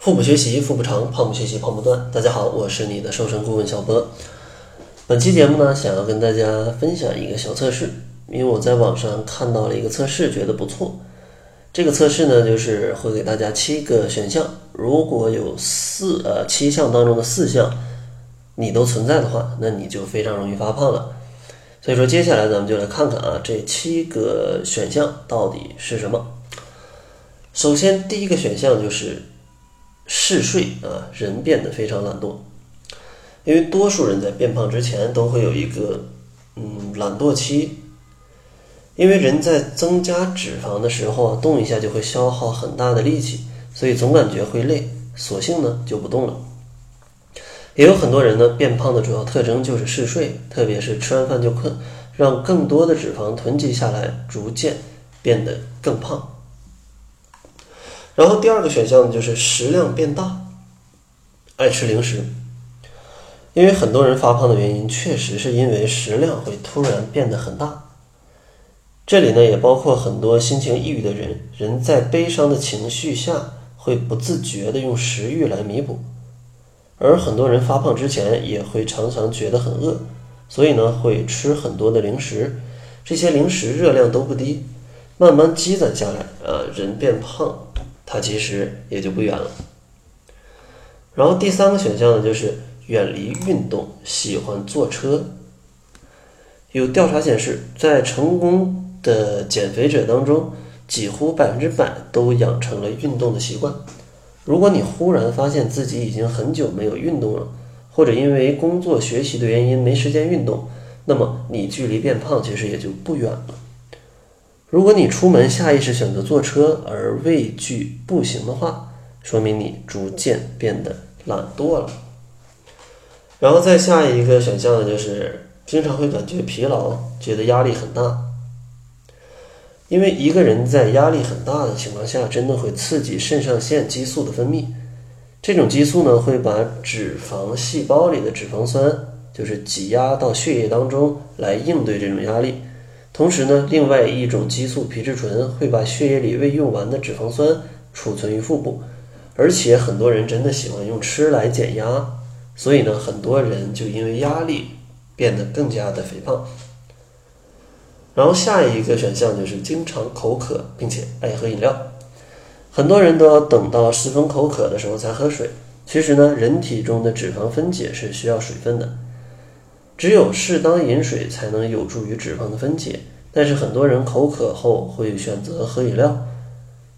腹部学习腹部长，胖不学习胖不断。大家好，我是你的瘦身顾问小波。本期节目呢，想要跟大家分享一个小测试，因为我在网上看到了一个测试，觉得不错。这个测试呢，就是会给大家七个选项，如果有四呃七项当中的四项你都存在的话，那你就非常容易发胖了。所以说，接下来咱们就来看看啊，这七个选项到底是什么。首先，第一个选项就是。嗜睡啊，人变得非常懒惰，因为多数人在变胖之前都会有一个嗯懒惰期，因为人在增加脂肪的时候啊，动一下就会消耗很大的力气，所以总感觉会累，索性呢就不动了。也有很多人呢变胖的主要特征就是嗜睡，特别是吃完饭就困，让更多的脂肪囤积下来，逐渐变得更胖。然后第二个选项呢，就是食量变大，爱吃零食。因为很多人发胖的原因，确实是因为食量会突然变得很大。这里呢，也包括很多心情抑郁的人，人在悲伤的情绪下，会不自觉的用食欲来弥补。而很多人发胖之前，也会常常觉得很饿，所以呢，会吃很多的零食。这些零食热量都不低，慢慢积攒下来，啊，人变胖。它其实也就不远了。然后第三个选项呢，就是远离运动，喜欢坐车。有调查显示，在成功的减肥者当中，几乎百分之百都养成了运动的习惯。如果你忽然发现自己已经很久没有运动了，或者因为工作、学习的原因没时间运动，那么你距离变胖其实也就不远了。如果你出门下意识选择坐车而畏惧步行的话，说明你逐渐变得懒惰了。然后再下一个选项呢，就是经常会感觉疲劳，觉得压力很大。因为一个人在压力很大的情况下，真的会刺激肾上腺激素的分泌。这种激素呢，会把脂肪细胞里的脂肪酸，就是挤压到血液当中来应对这种压力。同时呢，另外一种激素皮质醇会把血液里未用完的脂肪酸储存于腹部，而且很多人真的喜欢用吃来减压，所以呢，很多人就因为压力变得更加的肥胖。然后下一个选项就是经常口渴，并且爱喝饮料，很多人都要等到十分口渴的时候才喝水。其实呢，人体中的脂肪分解是需要水分的。只有适当饮水才能有助于脂肪的分解，但是很多人口渴后会选择喝饮料。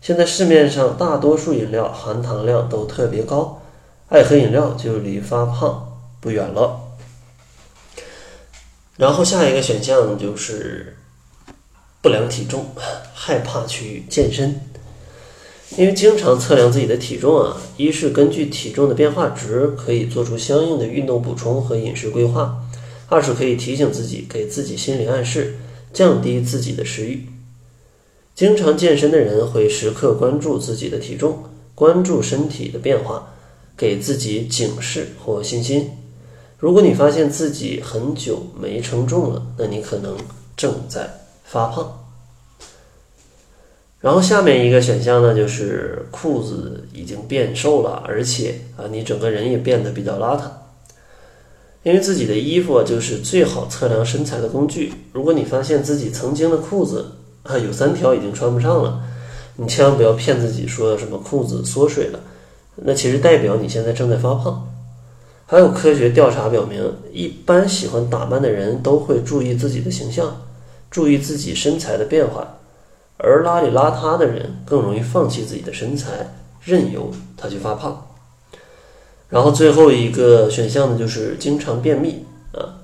现在市面上大多数饮料含糖量都特别高，爱喝饮料就离发胖不远了。然后下一个选项就是不量体重，害怕去健身，因为经常测量自己的体重啊，一是根据体重的变化值可以做出相应的运动补充和饮食规划。二是可以提醒自己，给自己心理暗示，降低自己的食欲。经常健身的人会时刻关注自己的体重，关注身体的变化，给自己警示或信心。如果你发现自己很久没称重了，那你可能正在发胖。然后下面一个选项呢，就是裤子已经变瘦了，而且啊，你整个人也变得比较邋遢。因为自己的衣服，就是最好测量身材的工具。如果你发现自己曾经的裤子啊有三条已经穿不上了，你千万不要骗自己说什么裤子缩水了，那其实代表你现在正在发胖。还有科学调查表明，一般喜欢打扮的人都会注意自己的形象，注意自己身材的变化，而邋里邋遢的人更容易放弃自己的身材，任由他去发胖。然后最后一个选项呢，就是经常便秘啊。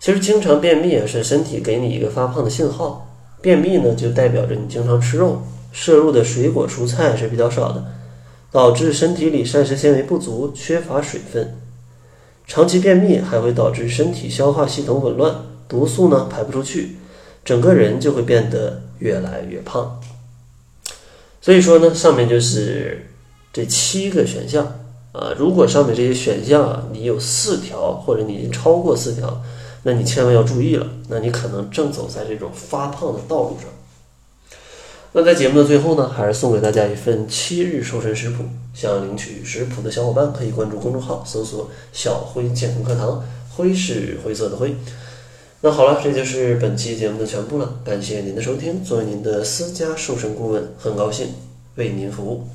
其实经常便秘啊，是身体给你一个发胖的信号。便秘呢，就代表着你经常吃肉，摄入的水果蔬菜是比较少的，导致身体里膳食纤维不足，缺乏水分。长期便秘还会导致身体消化系统紊乱，毒素呢排不出去，整个人就会变得越来越胖。所以说呢，上面就是这七个选项。啊，如果上面这些选项啊，你有四条或者你超过四条，那你千万要注意了，那你可能正走在这种发胖的道路上。那在节目的最后呢，还是送给大家一份七日瘦身食谱。想要领取食谱的小伙伴可以关注公众号，搜索“小辉健康课堂”，辉是灰色的灰。那好了，这就是本期节目的全部了。感谢您的收听，作为您的私家瘦身顾问，很高兴为您服务。